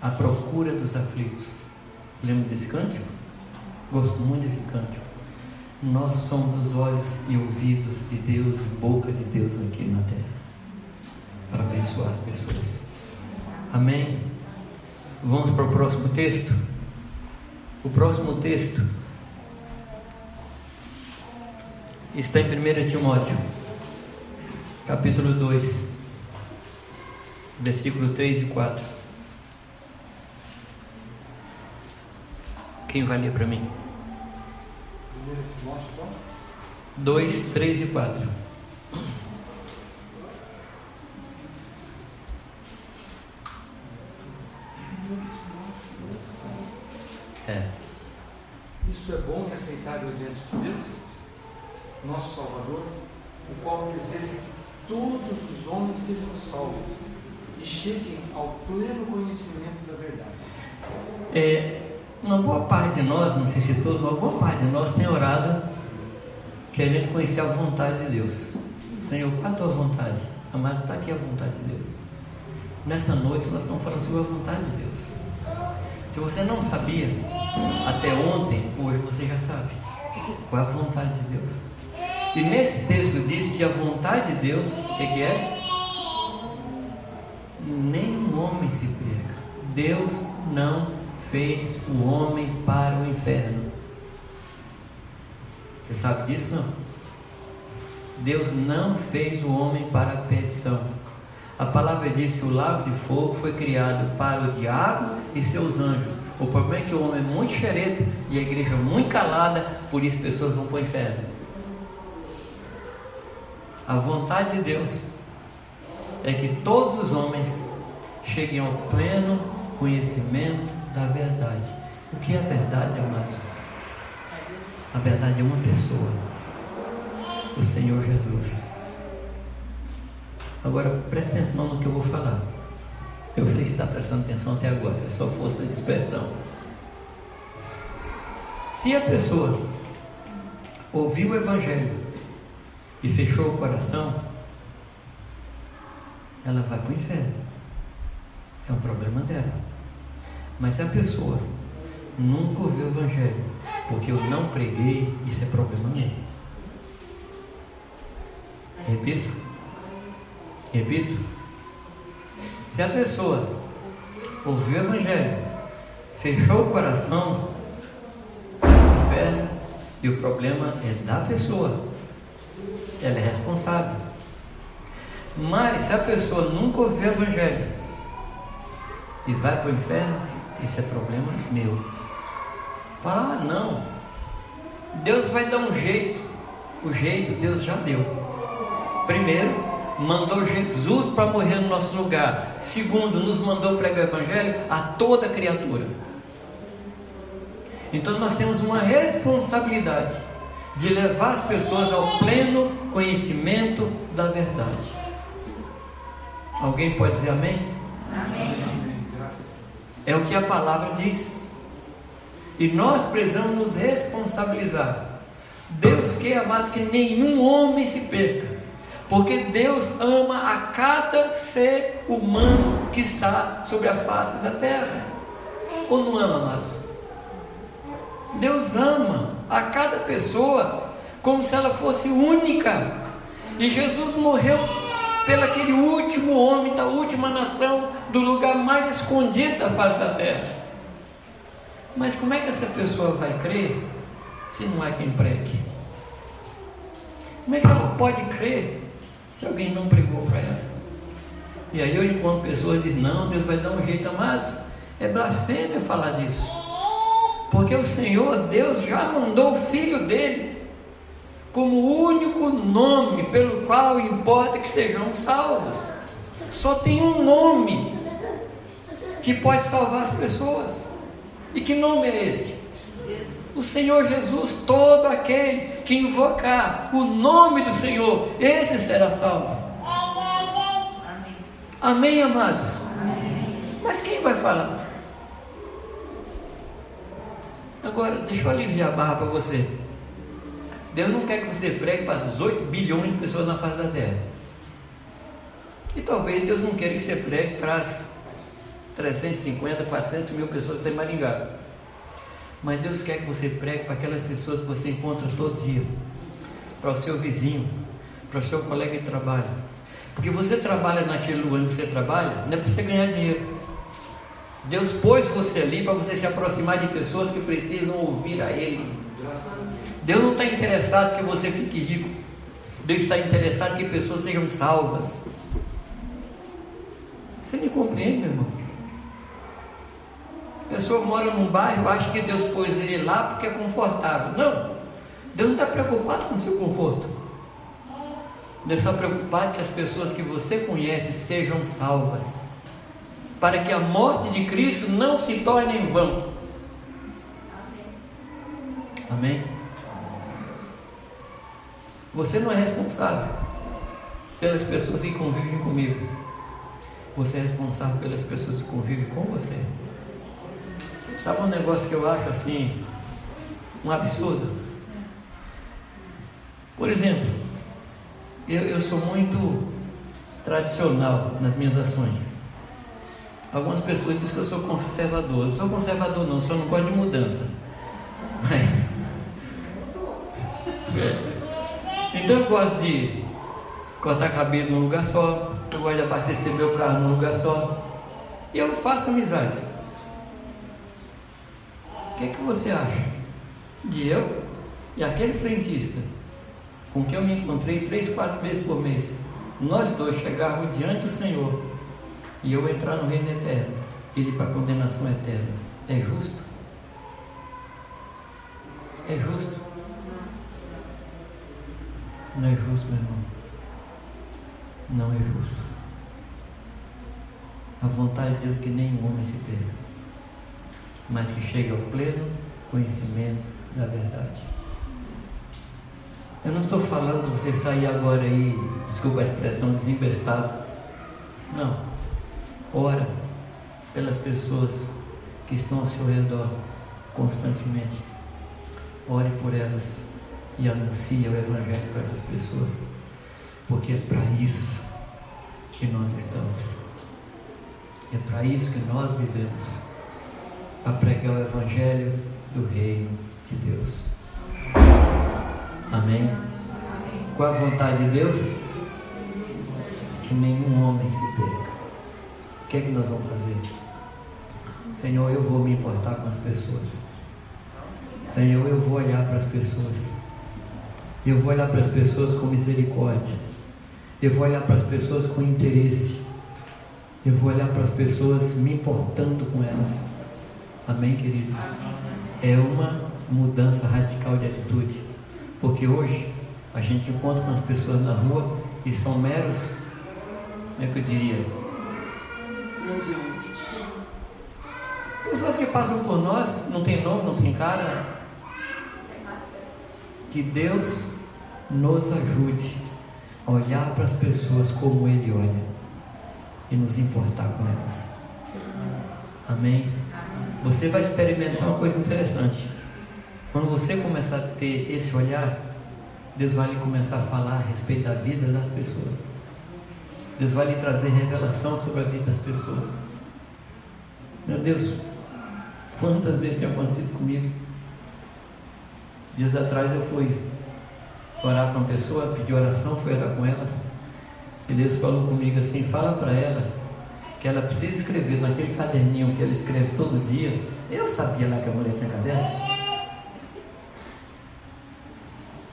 à procura dos aflitos. Lembra desse cântico? Gosto muito desse cântico. Nós somos os olhos e ouvidos de Deus e boca de Deus aqui na terra para abençoar as pessoas. Amém? Vamos para o próximo texto. O próximo texto está em 1 Timóteo, capítulo 2, versículo 3 e 4. Quem vai ler para mim? 2, 3 e 4. É. Isto é bom e aceitável diante de Deus, nosso Salvador, o qual deseja que todos os homens sejam salvos e cheguem ao pleno conhecimento da verdade. É, uma boa parte de nós, não sei se todos, uma boa parte de nós tem orado querendo conhecer a vontade de Deus. Senhor, qual é a tua vontade? Amado, está aqui a vontade de Deus. Nesta noite nós estamos falando sobre a vontade de Deus. Se você não sabia até ontem, hoje você já sabe qual é a vontade de Deus. E nesse texto diz que a vontade de Deus, o que, é? Nenhum homem se perca. Deus não fez o homem para o inferno. Você sabe disso não? Deus não fez o homem para a perdição. A palavra diz que o lago de fogo foi criado para o diabo e seus anjos. O problema é que o homem é muito xereta e a igreja muito calada, por isso pessoas vão para o inferno. A vontade de Deus é que todos os homens cheguem ao pleno conhecimento da verdade. O que é verdade, amados? A verdade é uma pessoa, o Senhor Jesus. Agora preste atenção no que eu vou falar. Eu sei que está prestando atenção até agora, é só força de expressão. Se a pessoa ouviu o Evangelho e fechou o coração, ela vai para o inferno. É um problema dela. Mas se a pessoa nunca ouviu o Evangelho, porque eu não preguei, isso é problema meu. Repito, repito. Se a pessoa ouviu o Evangelho, fechou o coração, inferno, e o problema é da pessoa. Ela é responsável. Mas se a pessoa nunca ouviu o Evangelho e vai para o inferno, isso é problema meu. Ah, não. Deus vai dar um jeito. O jeito Deus já deu. Primeiro, mandou Jesus para morrer no nosso lugar. Segundo, nos mandou pregar o Evangelho a toda criatura. Então nós temos uma responsabilidade de levar as pessoas ao pleno conhecimento da verdade. Alguém pode dizer amém? Amém. É o que a palavra diz. E nós precisamos nos responsabilizar. Deus quer, amados, que nenhum homem se perca. Porque Deus ama a cada ser humano que está sobre a face da terra. Ou não ama, amados? Deus ama a cada pessoa como se ela fosse única. E Jesus morreu pelo aquele último homem da última nação, do lugar mais escondido da face da terra. Mas como é que essa pessoa vai crer se não há quem pregue? Como é que ela pode crer se alguém não pregou para ela? E aí eu encontro pessoas que dizem, não, Deus vai dar um jeito, amados. É blasfêmia falar disso. Porque o Senhor, Deus, já mandou o Filho dele como o único nome pelo qual importa que sejam salvos. Só tem um nome que pode salvar as pessoas. E que nome é esse? O Senhor Jesus, todo aquele que invocar o nome do Senhor, esse será salvo. Amém, amados? Amém. Mas quem vai falar? Agora, deixa eu aliviar a barra para você. Deus não quer que você pregue para 18 bilhões de pessoas na face da terra. E talvez Deus não queira que você pregue para as 350, 400 mil pessoas em Maringá. Mas Deus quer que você pregue para aquelas pessoas que você encontra todo dia, para o seu vizinho, para o seu colega de trabalho. Porque você trabalha naquele lugar onde você trabalha, não é para você ganhar dinheiro. Deus pôs você ali para você se aproximar de pessoas que precisam ouvir a Ele. Deus não está interessado que você fique rico. Deus está interessado que pessoas sejam salvas. Você me compreende, meu irmão? A pessoa mora num bairro, acha que Deus pôs ele lá porque é confortável. Não. Deus não está preocupado com o seu conforto. Deus está preocupado que as pessoas que você conhece sejam salvas para que a morte de Cristo não se torne em vão. Amém? Você não é responsável pelas pessoas que convivem comigo. Você é responsável pelas pessoas que convivem com você. Sabe um negócio que eu acho assim, um absurdo? Por exemplo, eu, eu sou muito tradicional nas minhas ações. Algumas pessoas dizem que eu sou conservador. Eu não sou conservador, não, só não gosto de mudança. Mas... Então eu gosto de cortar cabelo num lugar só, eu gosto de abastecer meu carro num lugar só. E eu faço amizades. O que, é que você acha? De eu e aquele frentista com quem eu me encontrei três, quatro vezes por mês, nós dois chegarmos diante do Senhor e eu entrar no reino eterno, ele para a condenação eterna. é justo? É justo? Não é justo, meu irmão. Não é justo. A vontade de Deus que nenhum homem se perca, mas que chegue ao pleno conhecimento da verdade. Eu não estou falando para você sair agora aí, desculpa a expressão, desembestado. Não. Ora pelas pessoas que estão ao seu redor constantemente. Ore por elas e anuncie o Evangelho para essas pessoas, porque é para isso que nós estamos. É para isso que nós vivemos para pregar o Evangelho do Reino de Deus. Amém? Qual a vontade de Deus? Que nenhum homem se perca. Que é que nós vamos fazer? Senhor, eu vou me importar com as pessoas. Senhor, eu vou olhar para as pessoas. Eu vou olhar para as pessoas com misericórdia. Eu vou olhar para as pessoas com interesse. Eu vou olhar para as pessoas me importando com elas. Amém, queridos? É uma mudança radical de atitude. Porque hoje a gente encontra as pessoas na rua e são meros, como é que eu diria? Pessoas que passam por nós, não tem nome, não tem cara. Que Deus nos ajude a olhar para as pessoas como Ele olha e nos importar com elas. Amém? Você vai experimentar uma coisa interessante. Quando você começar a ter esse olhar, Deus vai lhe começar a falar a respeito da vida das pessoas. Deus vai lhe trazer revelação sobre a vida das pessoas. Meu Deus, quantas vezes tem acontecido comigo? Dias atrás eu fui orar com uma pessoa, pedi oração, fui orar com ela. E Deus falou comigo assim: fala para ela que ela precisa escrever naquele caderninho que ela escreve todo dia. Eu sabia lá que a mulher tinha caderno.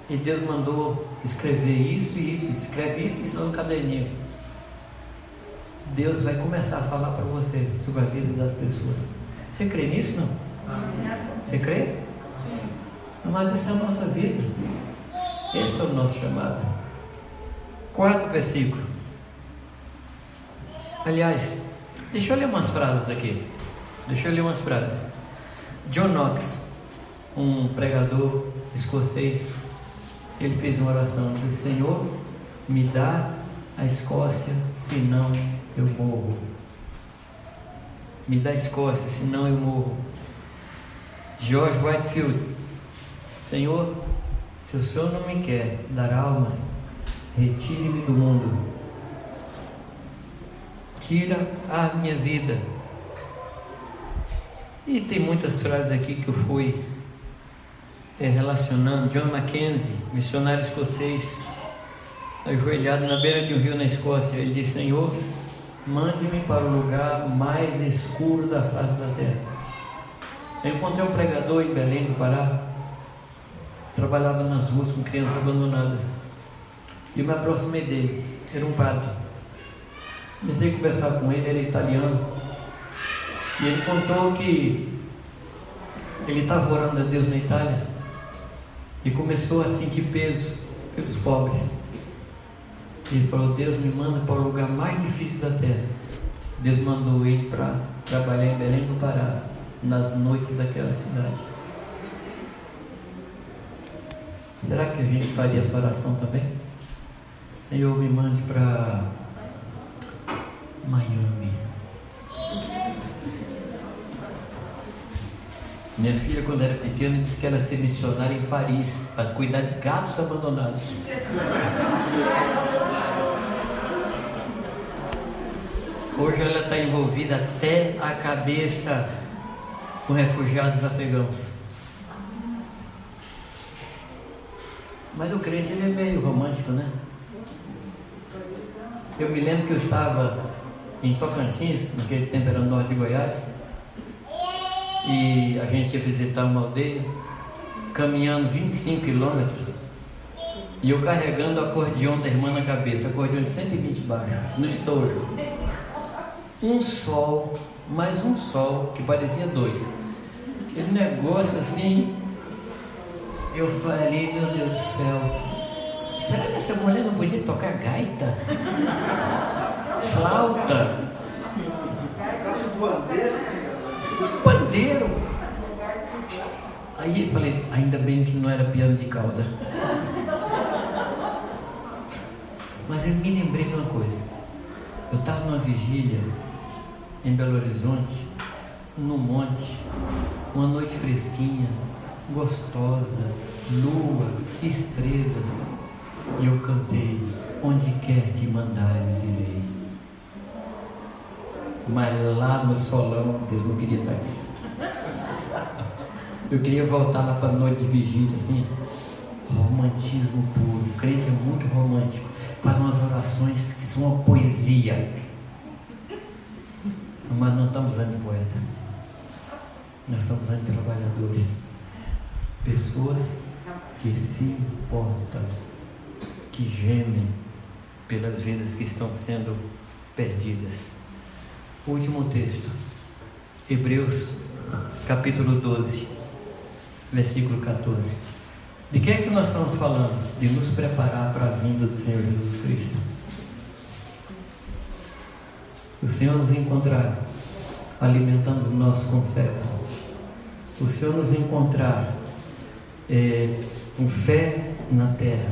E Deus mandou escrever isso e isso, escreve isso e isso no caderninho. Deus vai começar a falar para você sobre a vida das pessoas. Você crê nisso não? Você crê? Sim. Mas essa é a nossa vida. Esse é o nosso chamado. Quarto versículo. Aliás, deixa eu ler umas frases aqui. Deixa eu ler umas frases. John Knox, um pregador escocês, ele fez uma oração, disse, Senhor, me dá a Escócia, senão eu morro. Me dá a Escócia, senão eu morro. George Whitefield, Senhor, se o Senhor não me quer dar almas, retire-me do mundo. Tira a minha vida. E tem muitas frases aqui que eu fui é, relacionando John Mackenzie, missionário escocês, ajoelhado na beira de um rio na Escócia, ele disse: Senhor, mande-me para o lugar mais escuro da face da terra. Eu encontrei um pregador em Belém do Pará, trabalhava nas ruas com crianças abandonadas. E eu me aproximei dele, era um padre. Comecei a conversar com ele, ele era italiano. E ele contou que ele estava orando a Deus na Itália e começou a sentir peso pelos pobres. Ele falou: Deus me manda para o lugar mais difícil da terra. Deus mandou ele para trabalhar em Belém do Pará, nas noites daquela cidade. Será que a gente faria essa oração também? Senhor, me mande para Miami. Minha filha, quando era pequena, disse que era ser missionária em Paris, para cuidar de gatos abandonados. Hoje ela está envolvida até a cabeça com refugiados afegãos. Mas o crente ele é meio romântico, né? Eu me lembro que eu estava em Tocantins, naquele tempo era no norte de Goiás, e a gente ia visitar uma aldeia, caminhando 25 quilômetros, e eu carregando o acordeão da irmã na cabeça, acordeão de 120 baixos, no estojo. Um sol, mais um sol, que parecia dois. Aquele negócio assim. Eu falei, meu Deus do céu, será que essa mulher não podia tocar gaita? Flauta? Pandeiro? Aí eu falei, ainda bem que não era piano de cauda. Mas eu me lembrei de uma coisa. Eu estava numa vigília em Belo Horizonte, no monte, uma noite fresquinha, gostosa, lua, estrelas, e eu cantei: Onde quer que mandares irei. Mas lá no solão, Deus não queria estar aqui. Eu queria voltar lá para a noite de vigília, assim, romantismo puro. O crente é muito romântico, faz umas orações que são uma poesia. Mas não estamos de poeta, nós estamos de trabalhadores, pessoas que se importam, que gemem pelas vidas que estão sendo perdidas. Último texto, Hebreus capítulo 12, versículo 14. De que é que nós estamos falando? De nos preparar para a vinda do Senhor Jesus Cristo. O Senhor nos encontrar alimentando os nossos conservos. O Senhor nos encontrar é, com fé na terra.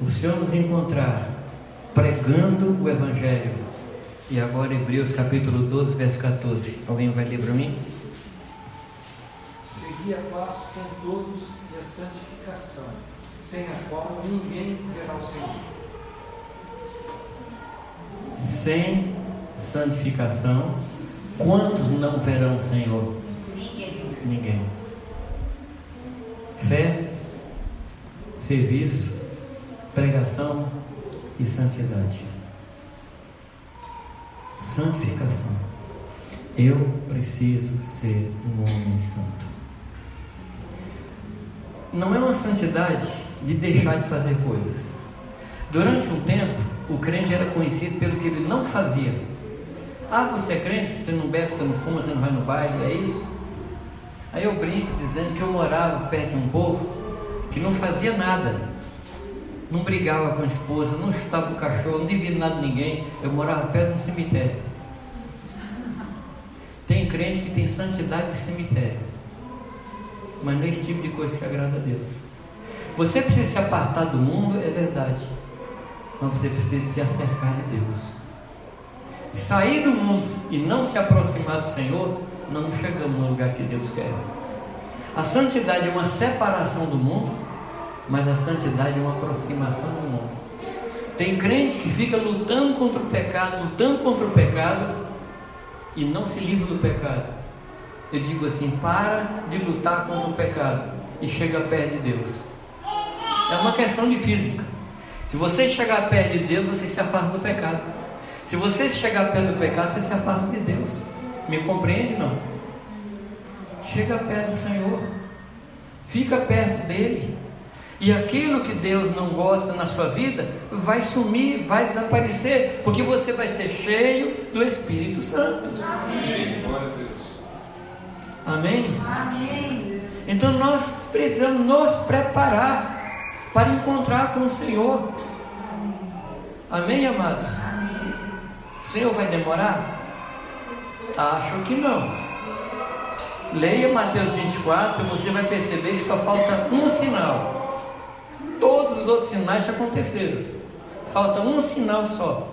O Senhor nos encontrar pregando o Evangelho. E agora Hebreus capítulo 12, verso 14. Alguém vai ler para mim? Segui a paz com todos e a santificação, sem a qual ninguém verá o Senhor. Sem santificação, quantos não verão o Senhor? Ninguém. Ninguém. Fé, serviço, pregação e santidade. Santificação. Eu preciso ser um homem santo. Não é uma santidade de deixar de fazer coisas. Durante um tempo, o crente era conhecido pelo que ele não fazia. Ah, você é crente? Você não bebe, você não fuma, você não vai no baile, é isso? Aí eu brinco dizendo que eu morava perto de um povo que não fazia nada, não brigava com a esposa, não chutava o cachorro, não devia nada a ninguém. Eu morava perto de um cemitério. Tem crente que tem santidade de cemitério, mas não é esse tipo de coisa que agrada a Deus. Você precisa se apartar do mundo, é verdade, mas você precisa se acercar de Deus. Sair do mundo e não se aproximar do Senhor, não chegamos no lugar que Deus quer. A santidade é uma separação do mundo, mas a santidade é uma aproximação do mundo. Tem crente que fica lutando contra o pecado, lutando contra o pecado e não se livra do pecado. Eu digo assim: para de lutar contra o pecado e chega perto de Deus. É uma questão de física. Se você chegar perto de Deus, você se afasta do pecado. Se você chegar perto do pecado, você se afasta de Deus. Me compreende não? Chega perto do Senhor. Fica perto dele. E aquilo que Deus não gosta na sua vida vai sumir, vai desaparecer, porque você vai ser cheio do Espírito Santo. Amém. Glória a Deus. Amém? Amém. Então nós precisamos nos preparar para encontrar com o Senhor. Amém, amados? Amém. Senhor vai demorar? Acho que não. Leia Mateus 24 e você vai perceber que só falta um sinal. Todos os outros sinais já aconteceram. Falta um sinal só.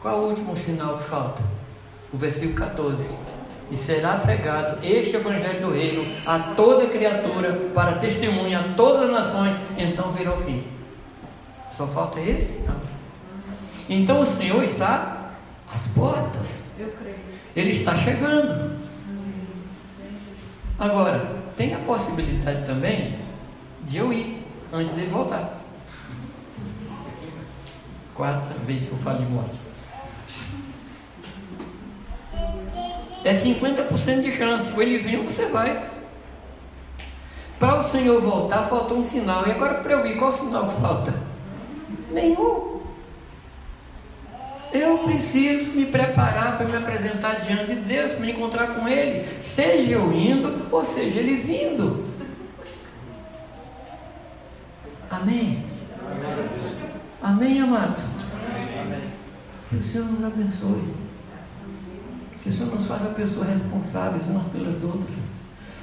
Qual o último sinal que falta? O versículo 14. E será pregado este evangelho do reino a toda criatura para testemunha a todas as nações, então virá o fim. Só falta esse. Então o Senhor está às portas. Eu creio. Ele está chegando. Agora, tem a possibilidade também de eu ir antes dele voltar. Quarta vez que eu falo de morte. É 50% de chance. Ou ele vem ou você vai. Para o Senhor voltar, faltou um sinal. E agora para eu ir, qual o sinal que falta? Nenhum. Eu preciso me preparar para me apresentar diante de Deus, para me encontrar com Ele, seja eu indo ou seja Ele vindo. Amém? Amém, amados? Que o Senhor nos abençoe. Que o Senhor nos faça pessoas responsáveis umas pelas outras.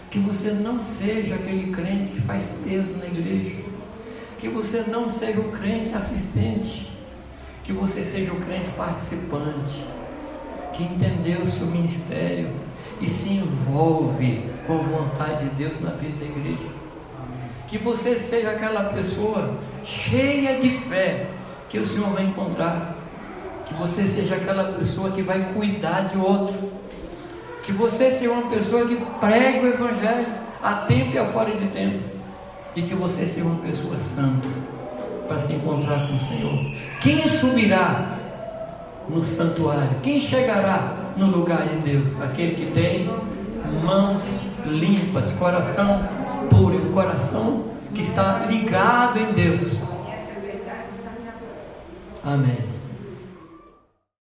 Que você não seja aquele crente que faz peso na igreja. Que você não seja o crente assistente. Que você seja o crente participante. Que entendeu o seu ministério e se envolve com a vontade de Deus na vida da igreja. Que você seja aquela pessoa cheia de fé que o Senhor vai encontrar. Que você seja aquela pessoa que vai cuidar de outro que você seja uma pessoa que pregue o Evangelho a tempo e a fora de tempo. E que você seja uma pessoa santa para se encontrar com o Senhor. Quem subirá no santuário? Quem chegará no lugar de Deus? Aquele que tem mãos limpas, coração puro, um coração que está ligado em Deus. Amém.